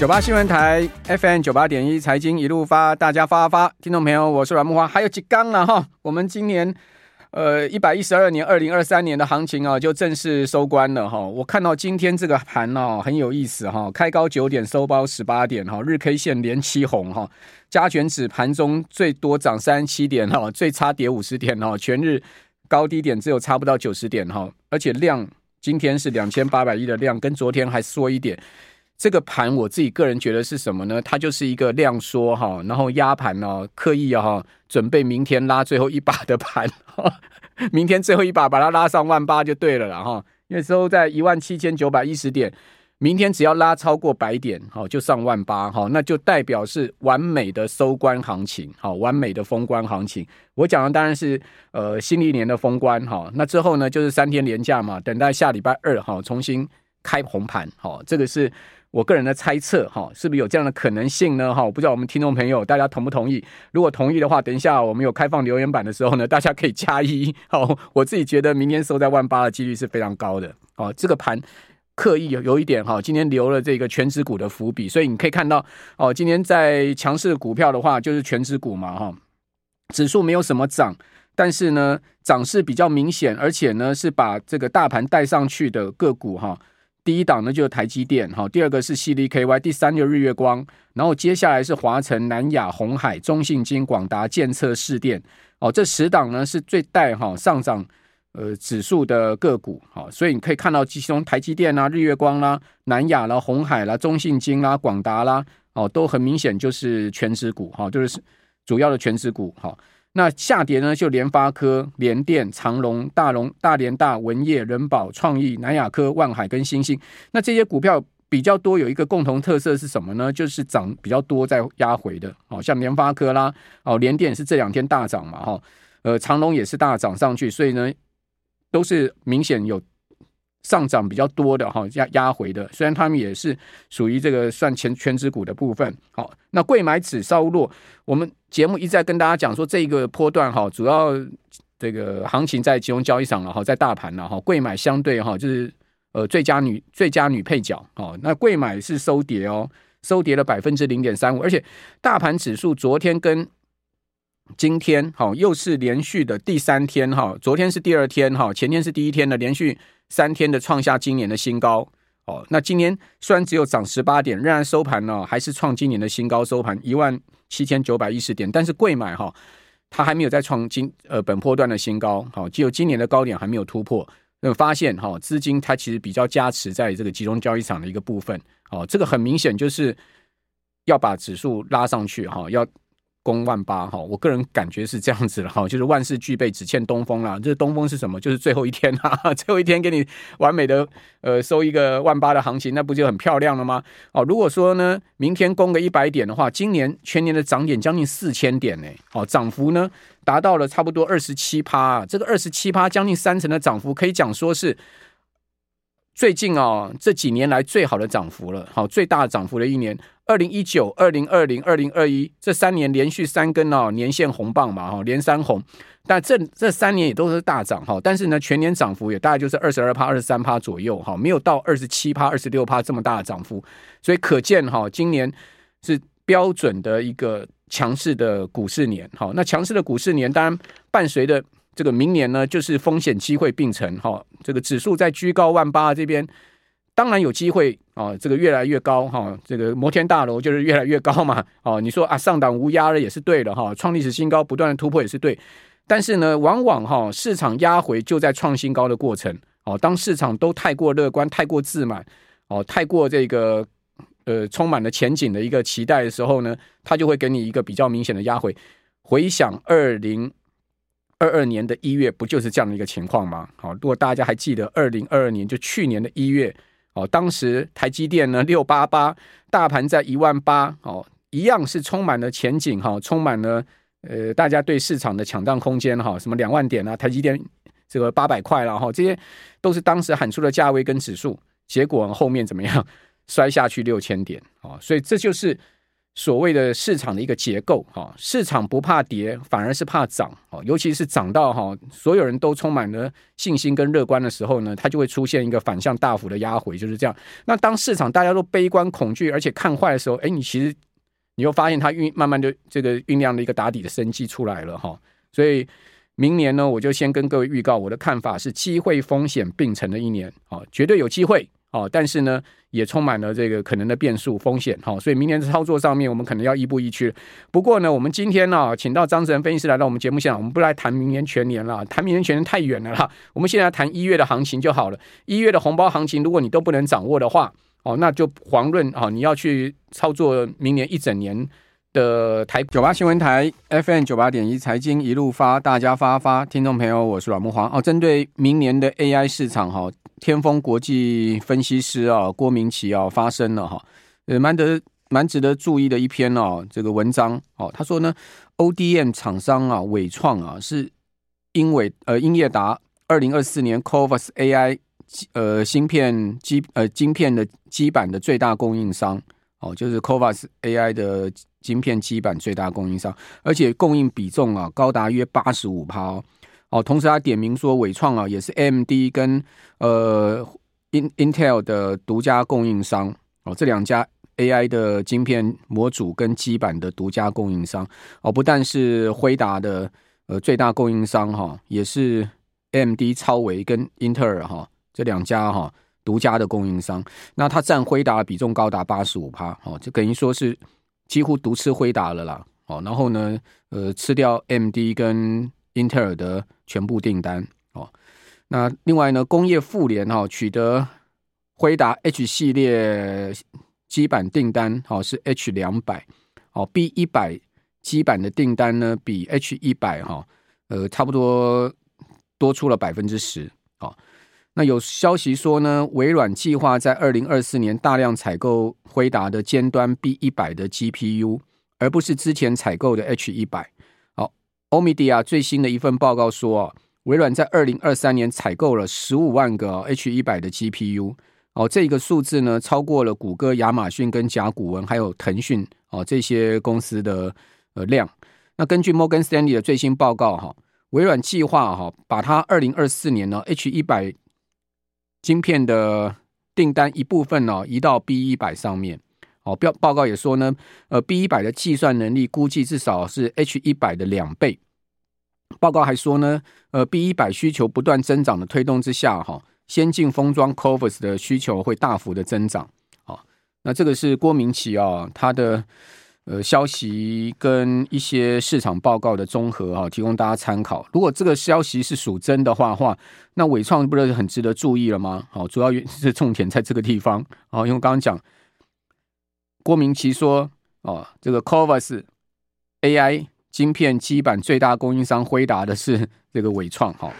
九八新闻台 FM 九八点一财经一路发，大家发发，听众朋友，我是阮木花，还有几缸了哈。我们今年呃一百一十二年二零二三年的行情啊，就正式收官了哈。我看到今天这个盘哦，很有意思哈，开高九点，收高十八点哈，日 K 线连七红哈，加权指盘中最多涨三十七点哈，最差跌五十点哈，全日高低点只有差不到九十点哈，而且量今天是两千八百亿的量，跟昨天还缩一点。这个盘我自己个人觉得是什么呢？它就是一个量缩哈，然后压盘呢，刻意哈，准备明天拉最后一把的盘，明天最后一把把它拉上万八就对了啦哈。因为收在一万七千九百一十点，明天只要拉超过百点，好就上万八哈，那就代表是完美的收官行情，好完美的封关行情。我讲的当然是呃新历年的封关哈，那之后呢就是三天连假嘛，等待下礼拜二哈重新开红盘，好这个是。我个人的猜测，哈，是不是有这样的可能性呢？哈，我不知道我们听众朋友大家同不同意。如果同意的话，等一下我们有开放留言板的时候呢，大家可以加一。好，我自己觉得明天收在万八的几率是非常高的。哦，这个盘刻意有有一点哈，今天留了这个全指股的伏笔，所以你可以看到，哦，今天在强势股票的话，就是全指股嘛，哈，指数没有什么涨，但是呢，涨势比较明显，而且呢，是把这个大盘带上去的个股，哈。第一档呢就是台积电，哈，第二个是矽力 KY，第三就日月光，然后接下来是华城、南亚、红海、中信金、广达、建测、士电，哦，这十档呢是最带哈上涨呃指数的个股，好，所以你可以看到其中台积电啦、日月光啦、南亚啦、红海啦、中信金啦、广达啦，哦，都很明显就是权值股，哈，就是主要的权值股，哈。那下跌呢，就联发科、联电、长隆、大龙、大连大、文业、人保、创意、南亚科、万海跟欣兴。那这些股票比较多，有一个共同特色是什么呢？就是涨比较多，再压回的。哦，像联发科啦，哦，联电是这两天大涨嘛，哈，呃，长隆也是大涨上去，所以呢，都是明显有。上涨比较多的哈，压压回的，虽然他们也是属于这个算全全值股的部分。好，那柜买指稍弱，我们节目一再跟大家讲说，这个波段哈，主要这个行情在集中交易场了哈，在大盘了哈，柜买相对哈就是呃最佳女最佳女配角哦，那柜买是收跌哦，收跌了百分之零点三五，而且大盘指数昨天跟今天好又是连续的第三天哈，昨天是第二天哈，前天是第一天的连续。三天的创下今年的新高哦，那今年虽然只有涨十八点，仍然收盘呢还是创今年的新高，收盘一万七千九百一十点。但是贵买哈，它还没有再创今呃本波段的新高，好，只有今年的高点还没有突破。那发现哈，资金它其实比较加持在这个集中交易场的一个部分，哦，这个很明显就是要把指数拉上去哈，要。攻万八哈，我个人感觉是这样子了哈，就是万事俱备，只欠东风啦。这东风是什么？就是最后一天哈，最后一天给你完美的呃收一个万八的行情，那不就很漂亮了吗？哦，如果说呢，明天攻个一百点的话，今年全年的涨点将近四千点呢，哦，涨幅呢达到了差不多二十七趴，这个二十七趴将近三成的涨幅，可以讲说是。最近啊，这几年来最好的涨幅了，好，最大的涨幅的一年，二零一九、二零二零、二零二一这三年连续三根啊年线红棒嘛，哈，连三红，但这这三年也都是大涨哈，但是呢，全年涨幅也大概就是二十二趴、二十三趴左右哈，没有到二十七趴、二十六趴这么大的涨幅，所以可见哈，今年是标准的一个强势的股市年，好，那强势的股市年当然伴随着。这个明年呢，就是风险机会并存哈。这个指数在居高万八这边，当然有机会啊。这个越来越高哈，这个摩天大楼就是越来越高嘛。哦，你说啊，上档无压了也是对的哈，创历史新高，不断的突破也是对。但是呢，往往哈市场压回就在创新高的过程。哦，当市场都太过乐观、太过自满、哦，太过这个呃充满了前景的一个期待的时候呢，它就会给你一个比较明显的压回。回想二零。二二年的一月不就是这样的一个情况吗？好，如果大家还记得二零二二年就去年的一月，哦，当时台积电呢六八八，大盘在一万八，哦，一样是充满了前景哈，充满了呃大家对市场的抢占空间哈，什么两万点啊，台积电这个八百块了哈，这些都是当时喊出的价位跟指数，结果后面怎么样？摔下去六千点哦，所以这就是所谓的市场的一个结构哈，市场不怕跌，反而是怕涨哦。尤其是涨到哈，所有人都充满了信心跟乐观的时候呢，它就会出现一个反向大幅的压回，就是这样。那当市场大家都悲观恐惧，而且看坏的时候，哎，你其实你又发现它酝慢慢的这个酝酿的一个打底的生机出来了哈。所以明年呢，我就先跟各位预告，我的看法是机会风险并存的一年啊，绝对有机会。哦，但是呢，也充满了这个可能的变数风险，哈、哦，所以明年的操作上面，我们可能要亦步亦趋。不过呢，我们今天呢、请到张志仁分析师来到我们节目现场，我们不来谈明年全年了，谈明年全年太远了啦。我们现在谈一月的行情就好了。一月的红包行情，如果你都不能掌握的话，哦，那就遑论啊，你要去操作明年一整年的台九八新闻台 FM 九八点一财经一路发，大家发发，听众朋友，我是阮慕华哦。针对明年的 AI 市场，哈、天风国际分析师啊，郭明奇啊发声了哈，呃，蛮得蛮值得注意的一篇哦，这个文章哦，他说呢，ODM 厂商啊，伟创啊，是英伟呃英业达二零二四年 CoWoS AI 呃芯片基呃晶片的基板的最大供应商哦，就是 CoWoS AI 的晶片基板最大供应商，而且供应比重啊高达约八十五趴哦。同时他点名说，伟创啊也是 M D 跟呃 Intel 的独家供应商哦，这两家 AI 的晶片模组跟基板的独家供应商哦，不但是辉达的呃最大供应商哈，也是 M D 超微跟英特尔哈这两家哈独家的供应商。那它占辉达的比重高达八十五趴哦，就等于说是几乎独吃辉达了啦哦。然后呢，呃，吃掉 MD 跟英特尔的全部订单哦，那另外呢，工业富联哈取得辉达 H 系列基板订单哦是 H 两百哦 B 一百基板的订单呢比 H 一百哈呃差不多多出了百分之十哦。那有消息说呢，微软计划在二零二四年大量采购辉达的尖端 B 一百的 GPU，而不是之前采购的 H 一百。欧米迪亚最新的一份报告说，微软在二零二三年采购了十五万个 H 一百的 GPU，哦，这个数字呢超过了谷歌、亚马逊跟甲骨文还有腾讯哦这些公司的呃量。那根据摩根斯丹利的最新报告哈，微软计划哈把它二零二四年呢 H 一百晶片的订单一部分呢移到 B 一百上面。哦，报报告也说呢，呃，B 一百的计算能力估计至少是 H 一百的两倍。报告还说呢，呃，B 一百需求不断增长的推动之下，哈，先进封装 c o v e r s 的需求会大幅的增长。哦，那这个是郭明奇啊，他的呃消息跟一些市场报告的综合啊，提供大家参考。如果这个消息是属真的话，话那伟创不是很值得注意了吗？好，主要原因是重点在这个地方。哦，因为刚刚讲。郭明奇说：“哦，这个 c o v a s AI 晶片基板最大供应商辉达的是这个伟创。哈，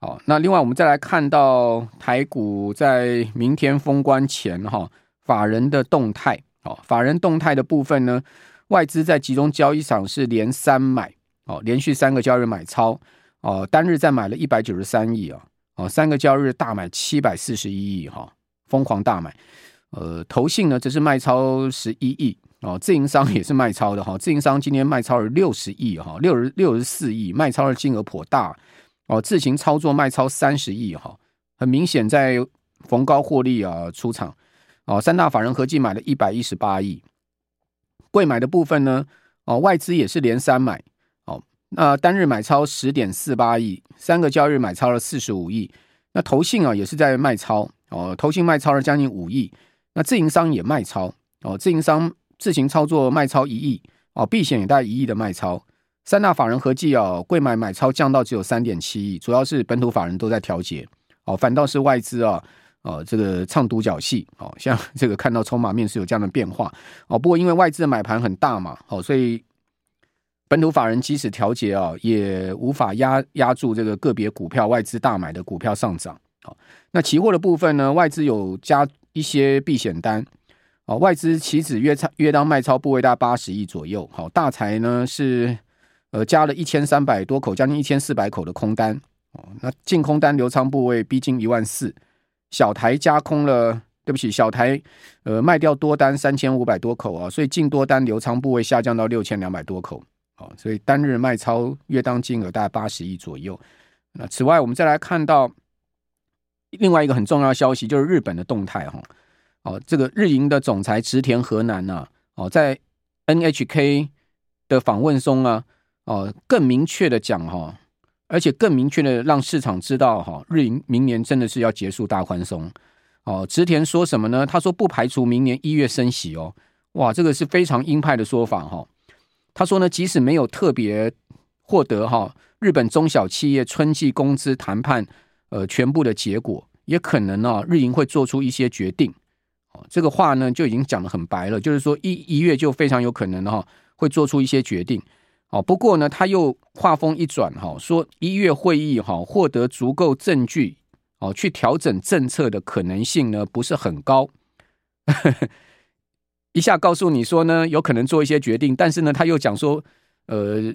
好，那另外我们再来看到台股在明天封关前哈，法人的动态。哦，法人动态的部分呢，外资在集中交易场是连三买，哦，连续三个交易日买超，哦，单日再买了一百九十三亿啊，哦，三个交易日大买七百四十一亿哈，疯狂大买。”呃，投信呢，则是卖超十一亿哦，自营商也是卖超的哈，自营商今天卖超了六十亿哈，六十六十四亿，卖超的金额颇大哦，自行操作卖超三十亿哈，很明显在逢高获利啊出场哦，三大法人合计买了一百一十八亿，贵买的部分呢哦，外资也是连三买哦，那单日买超十点四八亿，三个交易日买超了四十五亿，那投信啊也是在卖超哦，投信卖超了将近五亿。那自营商也卖超哦，自营商自行操作卖超一亿哦，避险也带一亿的卖超，三大法人合计哦，柜买买超降到只有三点七亿，主要是本土法人都在调节哦，反倒是外资啊，这个唱独角戏哦，像这个看到筹码面是有这样的变化哦，不过因为外资的买盘很大嘛，哦，所以本土法人即使调节啊，也无法压压住这个个别股票外资大买的股票上涨哦。那期货的部分呢，外资有加。一些避险单，哦，外资期指约超约当卖超部位大概八十亿左右，好，大财呢是呃加了一千三百多口，将近一千四百口的空单，哦，那净空单流仓部位逼近一万四，小台加空了对不起，小台呃卖掉多单三千五百多口啊，所以净多单留仓部位下降到六千两百多口，好，所以单日卖超约当金额大概八十亿左右。那此外，我们再来看到另外一个很重要的消息，就是日本的动态哈，哦，这个日银的总裁池田和南呐，哦，在 NHK 的访问中啊，哦，更明确的讲哈，而且更明确的让市场知道哈，日银明年真的是要结束大宽松。哦，植田说什么呢？他说不排除明年一月升息哦。哇，这个是非常鹰派的说法哈。他说呢，即使没有特别获得哈日本中小企业春季工资谈判呃全部的结果，也可能呢日银会做出一些决定。哦，这个话呢就已经讲得很白了，就是说一一月就非常有可能哈会做出一些决定。哦，不过呢他又话锋一转哈，说一月会议哈获得足够证据。哦，去调整政策的可能性呢不是很高，一下告诉你说呢有可能做一些决定，但是呢他又讲说，呃，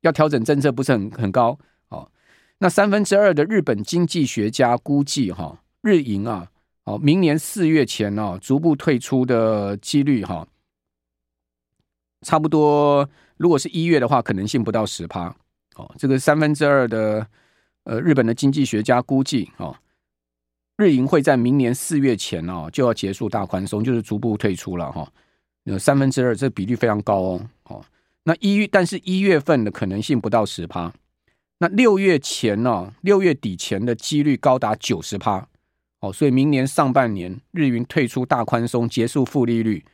要调整政策不是很很高。哦，那三分之二的日本经济学家估计哈、哦，日银啊，哦，明年四月前哦逐步退出的几率哈、哦，差不多，如果是一月的话，可能性不到十趴。哦，这个三分之二的。呃，日本的经济学家估计，哦，日银会在明年四月前哦就要结束大宽松，就是逐步退出了哈。有三分之二，这比例非常高哦。哦，那一月，但是一月份的可能性不到十趴，那六月前呢，六月底前的几率高达九十趴。哦，所以明年上半年日银退出大宽松，结束负利率，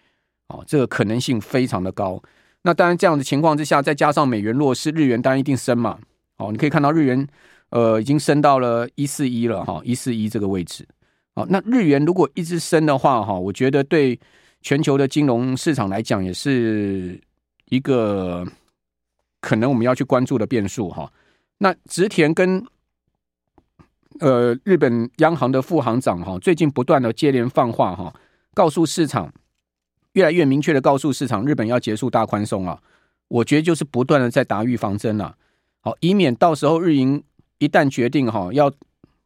哦，这个可能性非常的高。那当然，这样的情况之下，再加上美元弱势，日元当然一定升嘛。哦，你可以看到日元。呃，已经升到了一四一了哈，一四一这个位置。哦，那日元如果一直升的话哈，我觉得对全球的金融市场来讲，也是一个可能我们要去关注的变数哈。那植田跟呃日本央行的副行长哈，最近不断的接连放话哈，告诉市场越来越明确的告诉市场，日本要结束大宽松啊。我觉得就是不断的在打预防针了。好，以免到时候日银。一旦决定哈要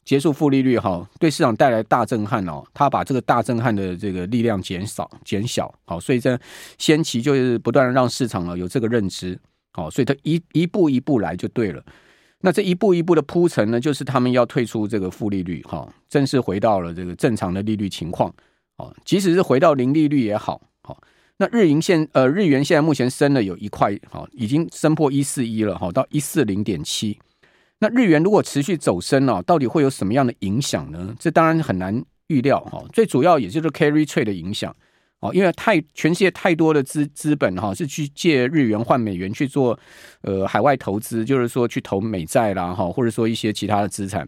结束负利率哈，对市场带来大震撼哦，他把这个大震撼的这个力量减少减小，好，所以这先期就是不断的让市场啊有这个认知，好，所以他一一步一步来就对了。那这一步一步的铺陈呢，就是他们要退出这个负利率哈，正式回到了这个正常的利率情况，好，即使是回到零利率也，好，那日银现呃日元现在目前升了有一块，好，已经升破一四一了，好，到一四零点七。那日元如果持续走升啊，到底会有什么样的影响呢？这当然很难预料哈。最主要也就是 carry trade 的影响哦，因为太全世界太多的资资本哈是去借日元换美元去做呃海外投资，就是说去投美债啦哈，或者说一些其他的资产。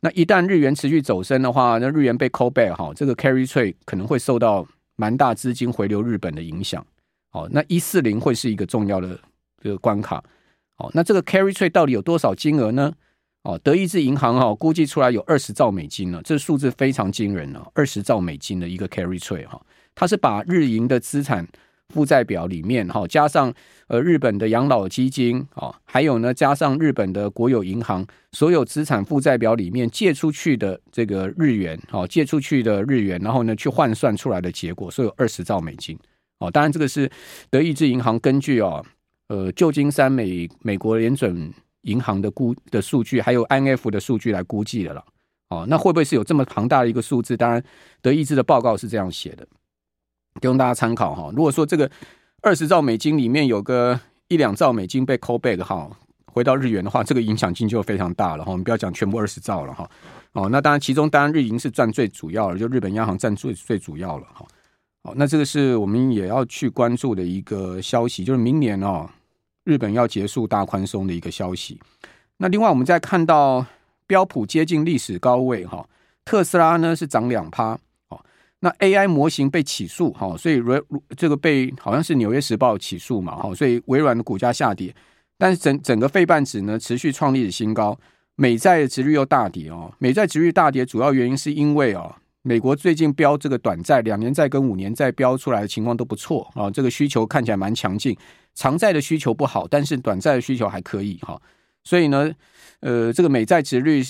那一旦日元持续走升的话，那日元被 call back 哈，这个 carry trade 可能会受到蛮大资金回流日本的影响。哦，那一四零会是一个重要的这个关卡。哦，那这个 carry trade 到底有多少金额呢？哦，德意志银行哈估计出来有二十兆美金呢，这数字非常惊人了，二十兆美金的一个 carry trade 哈，它是把日银的资产负债表里面哈，加上呃日本的养老基金啊，还有呢加上日本的国有银行所有资产负债表里面借出去的这个日元，哦，借出去的日元，然后呢去换算出来的结果，所有二十兆美金。哦，当然这个是德意志银行根据哦。呃，旧金山美美国联准银行的估的数据，还有 IMF 的数据来估计的了。哦，那会不会是有这么庞大的一个数字？当然，德意志的报告是这样写的，供大家参考哈。如果说这个二十兆美金里面有个一两兆美金被 call back 哈，回到日元的话，这个影响性就非常大了哈。我们不要讲全部二十兆了哈。哦，那当然，其中当然日银是占最主要的，就日本央行占最最主要了哈。好，那这个是我们也要去关注的一个消息，就是明年哦。日本要结束大宽松的一个消息。那另外，我们再看到标普接近历史高位哈，特斯拉呢是涨两趴。那 AI 模型被起诉哈，所以微这个被好像是纽约时报起诉嘛哈，所以微软的股价下跌。但是整整个费半指呢持续创历史新高，美债的殖率又大跌哦。美债殖率大跌主要原因是因为哦。美国最近标这个短债、两年债跟五年债标出来的情况都不错啊，这个需求看起来蛮强劲。长债的需求不好，但是短债的需求还可以哈。所以呢，呃，这个美债殖率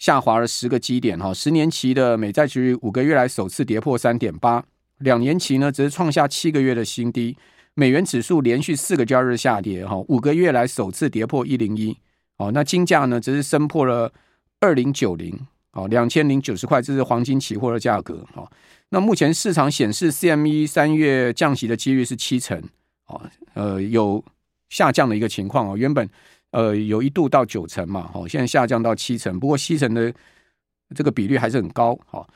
下滑了十个基点哈，十年期的美债殖利率五个月来首次跌破三点八，两年期呢则是创下七个月的新低。美元指数连续四个交易日下跌哈，五个月来首次跌破一零一。哦，那金价呢则是升破了二零九零，哦，两千零九十块，这是黄金期货的价格。哈，那目前市场显示 CME 三月降息的几率是七成，哦，呃，有下降的一个情况哦，原本。呃，有一度到九成嘛，好，现在下降到七成，不过七成的这个比率还是很高，哦，